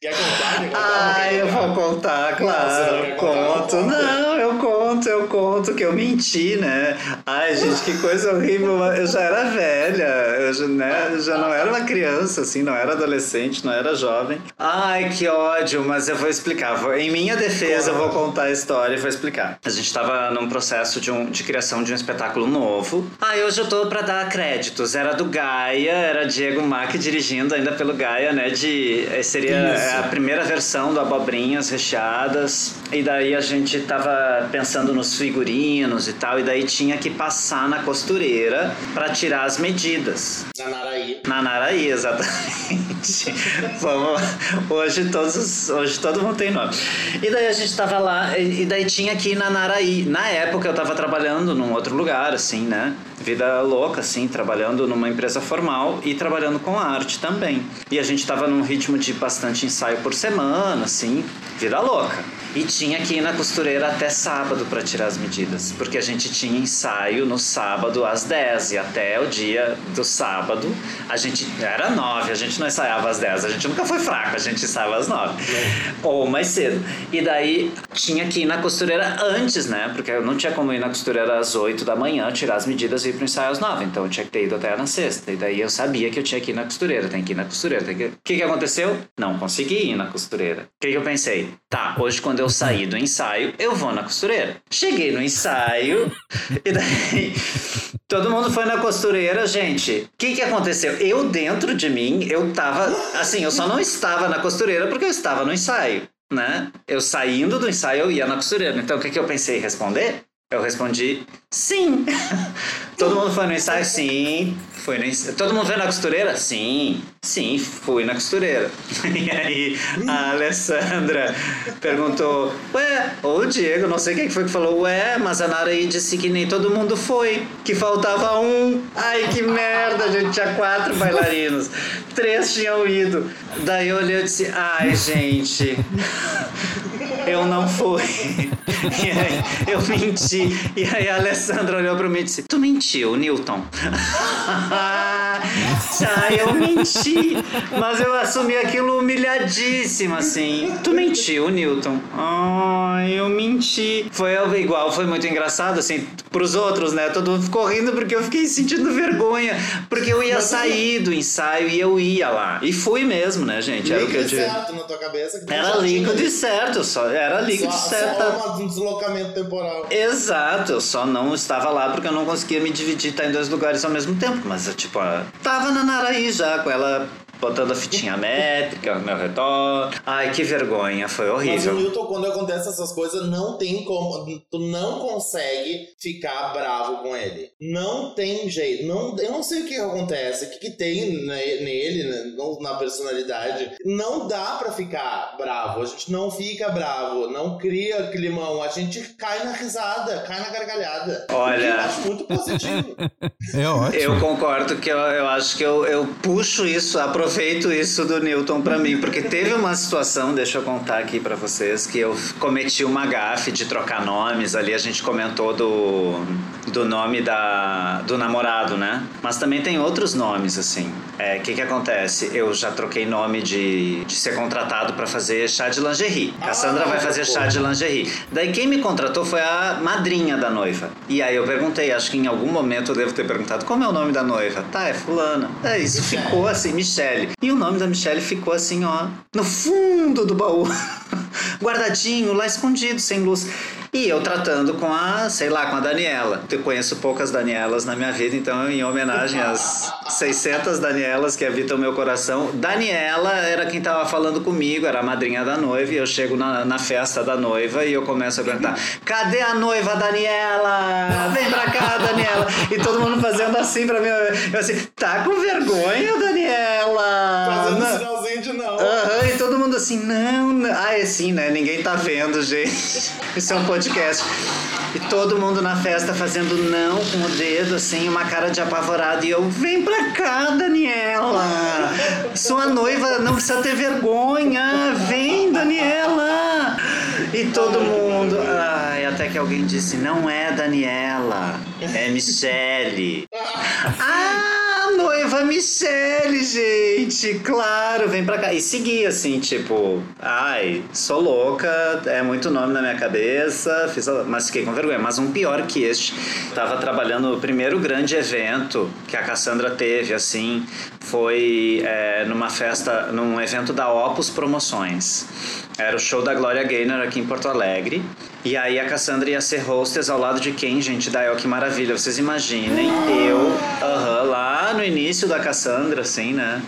Speaker 3: Quer contar? Quer contar? Quer
Speaker 2: eu
Speaker 3: contar?
Speaker 2: vou contar,
Speaker 3: não
Speaker 2: claro.
Speaker 3: contar?
Speaker 2: Conto.
Speaker 3: Conta.
Speaker 2: Não, eu conto, eu conto que eu menti, né? Ai, gente, que coisa horrível. Eu já era velha, eu já, né, já não era uma criança, assim, não era adolescente, não era jovem. Ai, que ódio, mas eu vou explicar. Em minha defesa, eu vou contar a história e vou explicar. A gente tava num processo de, um, de criação de um espetáculo novo. Ai, hoje eu tô pra dar créditos. Era do Gaia, era Diego Mack dirigindo ainda pelo Gaia, né? De. eh, Seria
Speaker 3: Isso.
Speaker 2: É, a primeira versão do Abobrinhas Recheadas. E daí a gente tava pensando nos figurinos e tal. E daí tinha que passar na costureira pra tirar as medidas.
Speaker 3: Na Naraí.
Speaker 2: Na Naraí, exatamente. Vamos, hoje, todos, os- hoje todo mundo tem nome. E daí a gente tava lá, e e daí tinha que ir na Naraí. Na época eu tava trabalhando num outro lugar, assim, né? Vida louca, assim, trabalhando numa empresa formal e trabalhando com arte também. E a gente tava num ritmo de bastante ensaio por semana, assim, vida louca. E tinha que ir na costureira até sábado pra tirar as medidas, porque a gente tinha ensaio no sábado às 10 e até o dia do sábado a gente era 9, a gente não ensaiava às 10, a gente nunca foi fraco, a gente ensaiava às 9 ou mais cedo. E daí tinha que ir na costureira antes, né? Porque eu não tinha como ir na costureira às 8 da manhã, tirar as medidas e ir pro ensaio às 9, então eu tinha que ter ido até na sexta. E daí eu sabia que eu tinha que ir na costureira, tem que ir na costureira. Que... O que que aconteceu? Não consegui ir na costureira. O que que eu pensei? Tá, hoje quando eu sair do ensaio, eu vou na costureira. Cheguei no ensaio e daí todo mundo foi na costureira, gente. O que que aconteceu? Eu dentro de mim, eu tava assim, eu só não estava na costureira porque eu estava no ensaio, né? Eu saindo do ensaio, eu ia na costureira. Então o que que eu pensei responder? Eu respondi sim. Todo mundo foi no ensaio? Sim. Foi ensaio. Todo mundo foi na costureira? Sim. Sim, fui na costureira. E aí a Alessandra perguntou: Ué, ou o Diego, não sei quem foi que falou: Ué, mas a Nara aí disse que nem todo mundo foi, que faltava um. Ai, que merda, a gente tinha quatro bailarinos. Três tinham ido. Daí eu olhei e disse: Ai, gente. Eu não fui. E aí eu menti. E aí a Alessandra olhou pra mim e disse: Tu mentiu, Newton. は。ah, eu menti. Mas eu assumi aquilo humilhadíssimo, assim. Tu mentiu, Newton. Ai, eu menti. Foi igual, foi muito engraçado, assim, pros outros, né? Todo mundo ficou rindo porque eu fiquei sentindo vergonha. Porque eu ia sair do ensaio e eu ia lá. E fui mesmo, né, gente? Era o que eu digo.
Speaker 3: certo na tua cabeça.
Speaker 2: Era líquido
Speaker 3: tinha.
Speaker 2: e certo, só era líquido
Speaker 3: Só,
Speaker 2: certo.
Speaker 3: só um deslocamento temporal.
Speaker 2: Exato, eu só não estava lá porque eu não conseguia me dividir, estar em dois lugares ao mesmo tempo. Mas tipo, ah, tava na Naraí já, com ela botando a fitinha métrica ao meu redor. Ai, que vergonha, foi
Speaker 3: Mas o
Speaker 2: horrível.
Speaker 3: Newton, quando acontece essas coisas, não tem como. Tu não consegue ficar bravo com ele. Não tem jeito. Não, eu não sei o que acontece, o que, que tem ne- nele, né, na personalidade. Não dá pra ficar bravo. A gente não fica bravo, não cria climão. A gente cai na risada, cai na gargalhada.
Speaker 2: Olha.
Speaker 3: Eu acho muito positivo.
Speaker 1: É ótimo.
Speaker 2: Eu concordo que eu, eu acho que eu, eu puxo isso, aproveito isso do Newton pra mim, porque teve uma situação, deixa eu contar aqui pra vocês, que eu cometi uma gafe de trocar nomes ali, a gente comentou do, do nome da, do namorado, né? Mas também tem outros nomes, assim. O que que acontece? Eu já troquei nome de, de ser contratado pra fazer chá de lingerie. Cassandra
Speaker 3: Ah,
Speaker 2: vai fazer
Speaker 3: pô.
Speaker 2: chá de lingerie. Daí quem me contratou foi a madrinha da noiva. E aí eu perguntei, acho que em algum momento eu devo ter perguntado como é o nome da noiva. Tá, é fulana. É, isso ficou assim, Michele. E o nome da Michele ficou assim, ó, no fundo do baú. Guardadinho, lá escondido, sem luz. E eu tratando com a, sei lá, com a Daniela. Eu conheço poucas Danielas na minha vida, então em homenagem às 600 Danielas que habitam meu coração, Daniela era quem tava falando comigo, era a madrinha da noiva, e eu chego na, na festa da noiva e eu começo a cantar: Cadê a noiva, Daniela? Vem pra cá, Daniela! E todo mundo fazendo assim pra mim. Eu assim, tá com vergonha, Daniela?
Speaker 3: Fazendo
Speaker 2: não. Assim, não, não. Ah, é sim, né? Ninguém tá vendo, gente. Isso é um podcast. E todo mundo na festa fazendo não com o dedo, assim, uma cara de apavorado. E eu, vem pra cá, Daniela. Sua noiva não precisa ter vergonha. Vem, Daniela. E todo mundo. Ai, até que alguém disse, não é Daniela, é Michele. Ah, noiva Michele, gente! Claro, vem pra cá. E segui assim, tipo, ai, sou louca, é muito nome na minha cabeça, fiz, mas fiquei com vergonha. Mas um pior que este, tava trabalhando o primeiro grande evento que a Cassandra teve, assim, foi é, numa festa, num evento da Opus Promoções. Era o show da Glória Gaynor aqui em Porto Alegre. E aí a Cassandra ia ser hostess ao lado de quem, gente? Da El, que maravilha. Vocês imaginem, eu, aham, lá no início da Cassandra, assim, né?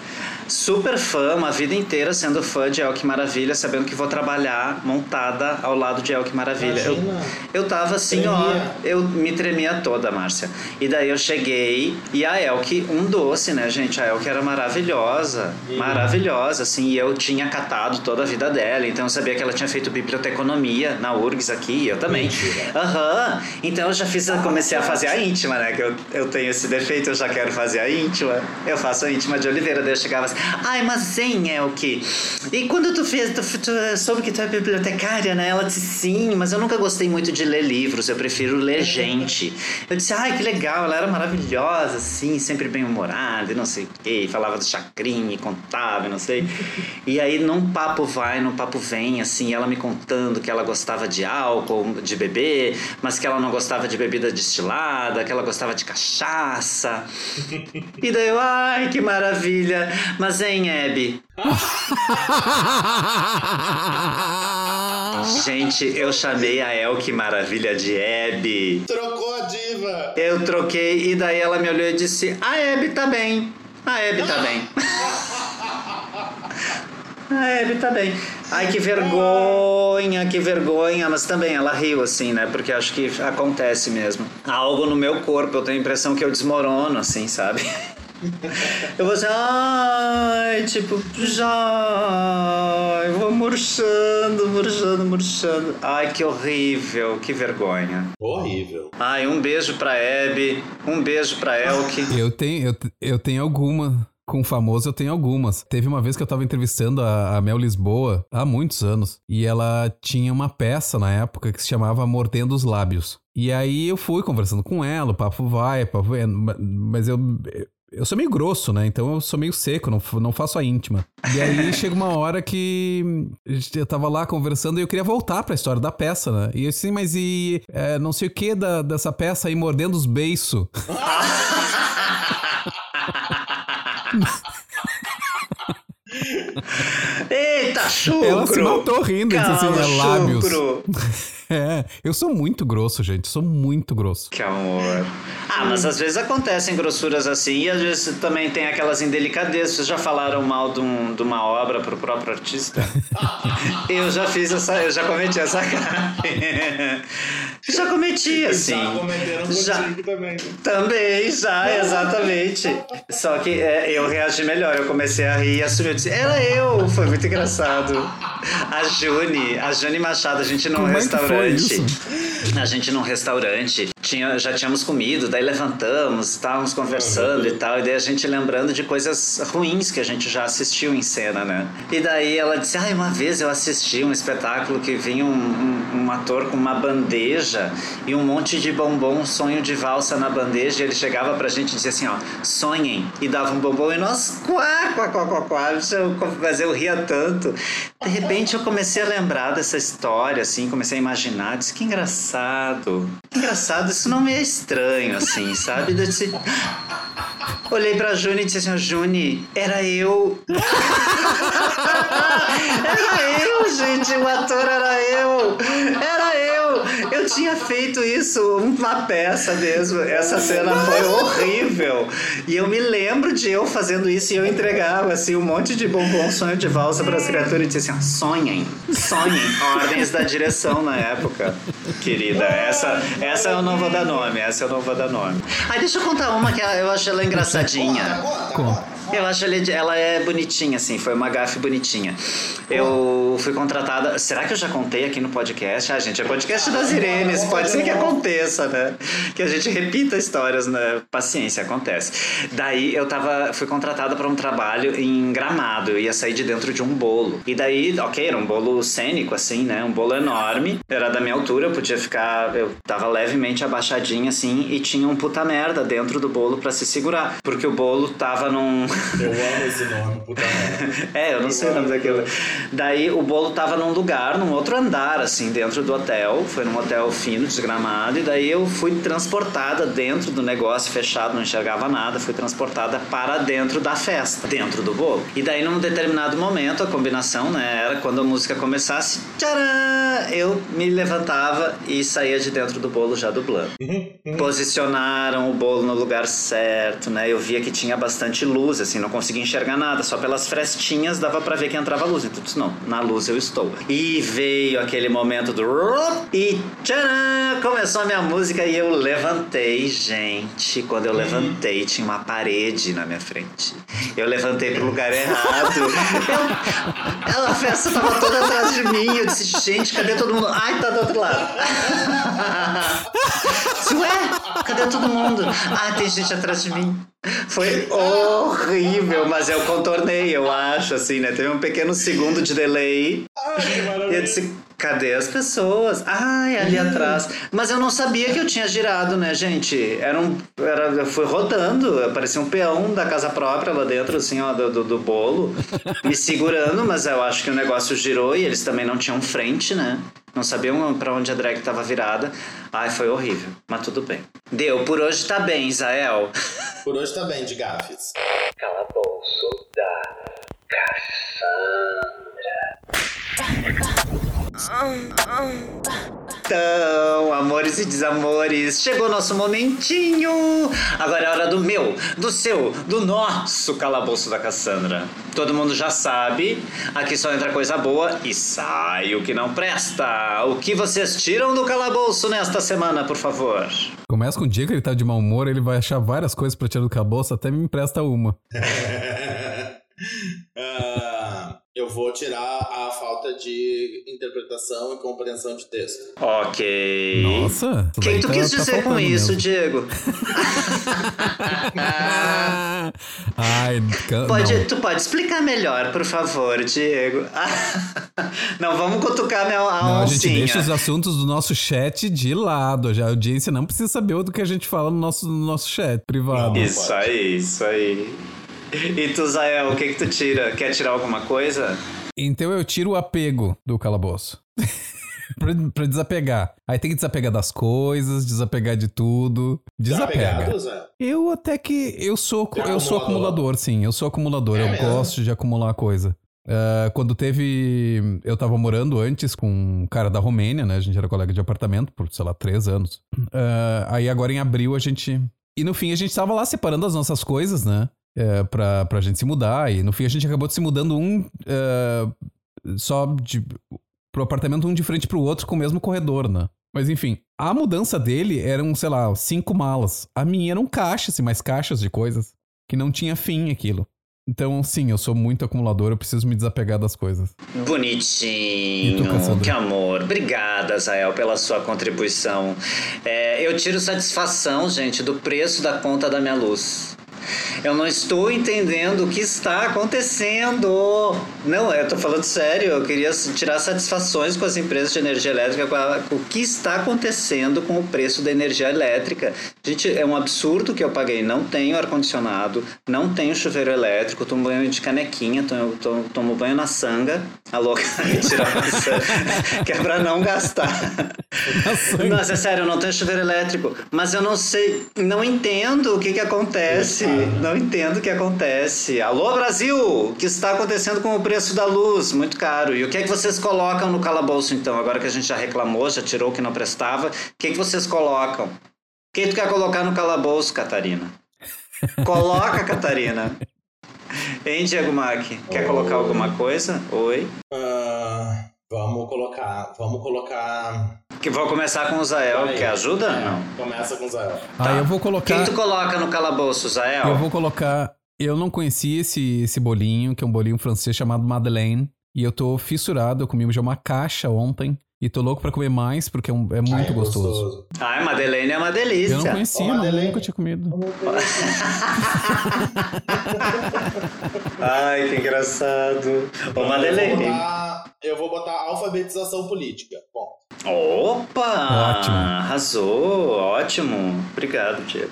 Speaker 2: Super fã, uma vida inteira sendo fã de El Que Maravilha, sabendo que vou trabalhar montada ao lado de El Que Maravilha. Eu,
Speaker 3: Imagina.
Speaker 2: eu tava assim, ó,
Speaker 3: Tremia.
Speaker 2: eu me tremia toda, Márcia. E daí eu cheguei e a Elke, um doce, né, gente? A Elke era maravilhosa, maravilhosa, assim, e eu tinha catado toda a vida dela, então eu sabia que ela tinha feito biblioteconomia na URGS aqui, e eu também. Aham, então eu já fiz, eu comecei a fazer a íntima, né, que eu, eu tenho esse defeito, eu já quero fazer a íntima, eu faço a íntima de Oliveira. Daí eu chegava assim, ai, mas hein, é o que? E quando tu fez, tu, tu soube que tu é bibliotecária, né? Ela disse, sim, mas eu nunca gostei muito de ler livros, eu prefiro ler gente. Eu disse, ai, que legal, ela era maravilhosa, assim, sempre bem-humorada e não sei o quê. Falava do chacrinha, contava, não sei. E aí, num papo vai, num papo vem, assim, ela me contando que ela gostava de álcool, de beber, mas que ela não gostava de bebida destilada, que ela gostava de cachaça. E daí eu, ai, que maravilha. Mas, hein, Hebe? Gente, eu chamei a El, que maravilha, de Hebe.
Speaker 3: Trocou a diva.
Speaker 2: Eu troquei e daí ela me olhou e disse: A Hebe tá bem. A Hebe tá bem. A Hebe tá bem. Ai, que vergonha, que vergonha. Mas também ela riu assim, né? Porque acho que acontece mesmo. Algo no meu corpo, eu tenho a impressão que eu desmorono, assim, sabe? Eu vou assim, ai, tipo, já, eu vou murchando, murchando, murchando. Ai, que horrível, que vergonha.
Speaker 3: Horrível.
Speaker 2: Ai, um beijo pra Hebe, um beijo pra Elke.
Speaker 1: Eu tenho, eu, eu tenho alguma. Com famoso eu tenho algumas. Teve uma vez que eu tava entrevistando a, a Mel Lisboa, há muitos anos, e ela tinha uma peça na época que se chamava Mordendo os Lábios. E aí eu fui conversando com ela, o papo vai, o papo vai, mas eu, eu sou meio grosso, né? Então eu sou meio seco, não, não faço a íntima. E aí chega uma hora que eu tava lá conversando e eu queria voltar pra história da peça, né? E eu assim, mas e é, não sei o que da, dessa peça aí mordendo os beiços.
Speaker 2: Eita, chucro!
Speaker 1: Ela se matou rindo, disse assim,
Speaker 2: Calma,
Speaker 1: é lábios. É, eu sou muito grosso, gente, sou muito grosso.
Speaker 2: Que amor. Ah, mas às vezes acontecem grossuras assim e às vezes também tem aquelas indelicadezas. Vocês já falaram mal de, um- de uma obra pro próprio artista? eu já fiz essa, eu já cometi essa cara. já cometi, assim.
Speaker 3: Já cometeram
Speaker 2: Já.
Speaker 3: também.
Speaker 2: Também, já, exatamente. Só que é, eu reagi melhor, eu comecei a rir e assumi. Eu disse, era eu, foi muito engraçado. A Juni, a Juni Machado, a gente num
Speaker 1: Como é que foi
Speaker 2: restaurante.
Speaker 1: isso?
Speaker 2: A gente num restaurante, tinha, já tínhamos comido, daí levantamos, estávamos conversando e tal, e daí a gente lembrando de coisas ruins que a gente já assistiu em cena, né? E daí ela disse, ai, uma vez eu assisti um espetáculo que vinha um, um, um ator com uma bandeja e um monte de bombom, sonho de valsa na bandeja, e ele chegava pra gente e dizia assim, ó, sonhem, e dava um bombom, e nós, quá, quá, quá, quá, quá, mas eu ria tanto. De repente eu comecei a lembrar dessa história, assim, comecei a imaginar, disse, que engraçado. Engraçado, isso não me é estranho, assim, sabe? Eu disse, Olhei pra Juni e disse assim, Juni, era eu. era eu, gente, o ator era eu. Era tinha feito isso, uma peça mesmo. Essa cena foi horrível. E eu me lembro de eu fazendo isso e eu entregava, assim, um monte de bombom, sonho de valsa pras criaturas e disse assim, sonhem, sonhem. Ordens da direção na época, querida. Essa, essa eu não vou dar nome, essa eu não vou dar nome. Ai, deixa eu contar uma que eu acho ela engraçadinha.
Speaker 1: Conta.
Speaker 2: Eu acho ela, ela é bonitinha, assim, foi uma gafe bonitinha. Eu fui contratada. Será que eu já contei aqui no podcast? Ah, gente, é podcast das Irenes, pode ser que aconteça, né? Que a gente repita histórias, né? Paciência, acontece. Daí eu tava, fui contratada para um trabalho em gramado, eu ia sair de dentro de um bolo. E daí, ok, era um bolo cênico, assim, né? Um bolo enorme, era da minha altura, eu podia ficar. Eu tava levemente abaixadinha, assim, e tinha um puta merda dentro do bolo para se segurar. Porque o bolo tava num.
Speaker 3: Eu amo esse nome, puta merda.
Speaker 2: É, eu não sei o nome daquilo. Daí o bolo tava num lugar, num outro andar, assim, dentro do hotel. Foi num hotel fino, desgramado. E daí eu fui transportada dentro do negócio fechado, não enxergava nada. Fui transportada para dentro da festa, dentro do bolo. E daí num determinado momento, a combinação, né, era quando a música começasse, tcharam! Eu me levantava e saía de dentro do bolo já dublando. Posicionaram o bolo no lugar certo, né? Eu via que tinha bastante luz, assim, não conseguia enxergar nada, só pelas frestinhas dava pra ver que entrava luz. Então, disse, não, na luz eu estou. E veio aquele momento do e tcharam! Começou a minha música e eu levantei, gente. Quando eu levantei, tinha uma parede na minha frente. Eu levantei pro lugar errado. Eu, a festa tava toda atrás de mim. Eu disse, gente, cadê todo mundo? Ai, tá do outro lado. Ué, cadê todo mundo? Ah, tem gente atrás de mim. Foi horrível, mas eu contornei, eu acho, assim, né? Teve um pequeno segundo de delay.
Speaker 3: Ai, que
Speaker 2: E eu disse, cadê as pessoas? Ai, ali atrás. Mas eu não sabia que eu tinha girado, né, gente? Era um. Era, eu fui rodando, parecia um peão da casa própria lá dentro, assim, ó, do, do, do bolo, me segurando, mas eu acho que o negócio girou e eles também não tinham frente, né? Não sabiam pra onde a drag tava virada. Ai, foi horrível, mas tudo bem. Deu, por hoje tá bem, Isael.
Speaker 3: Por hoje tá bem de gafes.
Speaker 2: Calabouço da Então, amores e desamores, chegou nosso momentinho! Agora é hora do meu, do seu, do nosso calabouço da Cassandra. Todo mundo já sabe, aqui só entra coisa boa e sai o que não presta. O que vocês tiram do calabouço nesta semana, por favor?
Speaker 1: Começa com o dia que ele tá de mau humor, ele vai achar várias coisas pra tirar do caboço, até me empresta uma.
Speaker 3: Ah, eu vou tirar a falta de interpretação e compreensão de texto.
Speaker 2: Ok.
Speaker 1: Nossa!
Speaker 2: O que tu quis dizer com
Speaker 1: faltando
Speaker 2: isso,
Speaker 1: mesmo.
Speaker 2: Diego?
Speaker 1: Ai,
Speaker 2: Pode,
Speaker 1: não.
Speaker 2: tu pode explicar melhor, por favor, Diego. não, vamos cutucar minha a
Speaker 1: Não, a gente deixa os assuntos do nosso chat de lado. Já a audiência não precisa saber o do que a gente fala no nosso, no nosso chat privado.
Speaker 2: Isso aí, isso aí. E tu, Zael, o que que tu tira? Quer tirar alguma coisa?
Speaker 1: Então eu tiro o apego do calabouço. pra, pra desapegar. Aí tem que desapegar das coisas, desapegar de tudo. Desapega. Eu até que. Eu sou,
Speaker 3: é
Speaker 1: eu sou
Speaker 3: acumulador?
Speaker 1: acumulador, sim. Eu sou acumulador.
Speaker 3: É
Speaker 1: eu
Speaker 3: mesmo?
Speaker 1: gosto de acumular coisa. Ah, quando teve. Eu tava morando antes com um cara da Romênia, né? A gente era colega de apartamento por, sei lá, três anos. Ah, aí agora em abril a gente. E no fim a gente tava lá separando as nossas coisas, né? É, pra, pra gente se mudar. E no fim a gente acabou se mudando um. ah, só de. Pro apartamento um de frente pro outro com o mesmo corredor, né? Mas enfim, a mudança dele eram, sei lá, cinco malas. A minha eram caixas e mais caixas de coisas. Que não tinha fim aquilo. Então, sim, eu sou muito acumulador, eu preciso me desapegar das coisas.
Speaker 2: Bonitinho,
Speaker 1: tu,
Speaker 2: que amor. Obrigada, Zael, pela sua contribuição. É, eu tiro satisfação, gente, do preço da conta da minha luz. Eu não estou entendendo o que está acontecendo. Não, eu tô falando sério. Eu queria tirar satisfações com as empresas de energia elétrica com, o que está acontecendo com o preço da energia elétrica. Gente, é um absurdo que eu paguei. Não tenho ar-condicionado, não tenho chuveiro elétrico, tomo banho de canequinha, tomo, tomo banho na sanga. A louca, mentira, mas, que é pra não gastar. Nossa, é sério, eu não tenho chuveiro elétrico. Mas eu não sei, não entendo o que que acontece. Não entendo o que acontece. Alô, Brasil! O que está acontecendo com o preço da luz? Muito caro. E o que é que vocês colocam no calabouço, então? Agora que a gente já reclamou, já tirou o que não prestava, o que é que vocês colocam? O que tu quer colocar no calabouço, Catarina? Coloca, Catarina. Hein, Diego Mac? Quer colocar alguma coisa? Oi?
Speaker 3: Ah, vamos colocar. Vamos colocar.
Speaker 2: Que vou começar com o Zael. Quer ajuda?
Speaker 3: É,
Speaker 2: Não.
Speaker 3: Começa com o Zé.
Speaker 1: Aí eu vou colocar.
Speaker 2: que tu coloca no calabouço, Zael?
Speaker 1: Eu vou colocar. Eu não conhecia esse, esse bolinho, que é um bolinho francês chamado Madeleine. E eu tô fissurado, eu comi já uma caixa ontem. E tô louco pra comer mais, porque é, um- é muito
Speaker 3: Ai,
Speaker 1: gostoso.
Speaker 2: Ai, Madeleine é uma delícia.
Speaker 1: Eu não conhecia, não,
Speaker 3: Madeleine.
Speaker 1: nunca tinha comido.
Speaker 2: Ai, que engraçado. Ô,
Speaker 3: Eu vou,
Speaker 2: Madeleine.
Speaker 3: botar, eu vou botar alfabetização política. Bom.
Speaker 2: Opa!
Speaker 1: Ótimo.
Speaker 2: Arrasou, ótimo. Obrigado, Diego.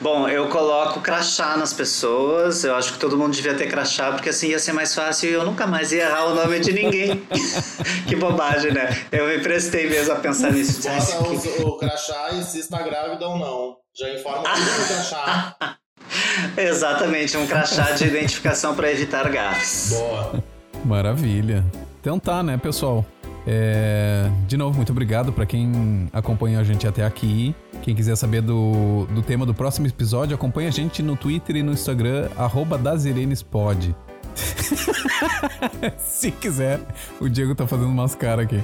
Speaker 2: Bom, eu coloco crachá nas pessoas. Eu acho que todo mundo devia ter crachá, porque assim ia ser mais fácil e eu nunca mais ia errar o nome de ninguém. que bobagem, né? Eu me prestei mesmo a pensar nisso.
Speaker 3: Bota os- o crachá e se está grávida ou não. Já informa tudo no crachá.
Speaker 2: Exatamente, um crachá de identificação para evitar gafes.
Speaker 3: Boa.
Speaker 1: Maravilha. Então tá, né, pessoal? É, De novo, muito obrigado pra quem acompanhou a gente até aqui. Quem quiser saber do, do tema do próximo episódio, acompanha a gente no Twitter e no Instagram, arroba. Se quiser, o Diego tá fazendo umas caras aqui.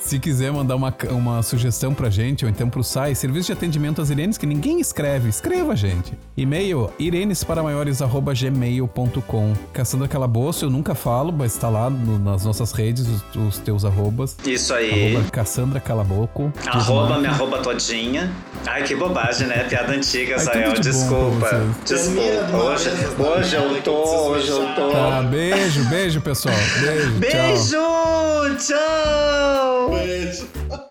Speaker 1: Se quiser mandar uma, uma sugestão pra gente, ou então pro SAI, serviço de atendimento às Irenes, que ninguém escreve, escreva, gente. E-mail, irenesparamaiores.gmail.com Caçando Calabouço, eu nunca falo, mas tá lá no- nas nossas redes, os, os teus arrobas.
Speaker 2: Isso aí.
Speaker 1: Arroba Cassandra Calaboco.
Speaker 2: Arroba me arroba todinha. Ai, que bobagem, né? Piada antiga,
Speaker 1: bom
Speaker 2: Desculpa. Desculpa. Hoje, hoje eu tô, hoje eu tô.
Speaker 1: Ah, beijo, beijo, pessoal. Beijo.
Speaker 2: Beijo, tchau. tchau. Beijo.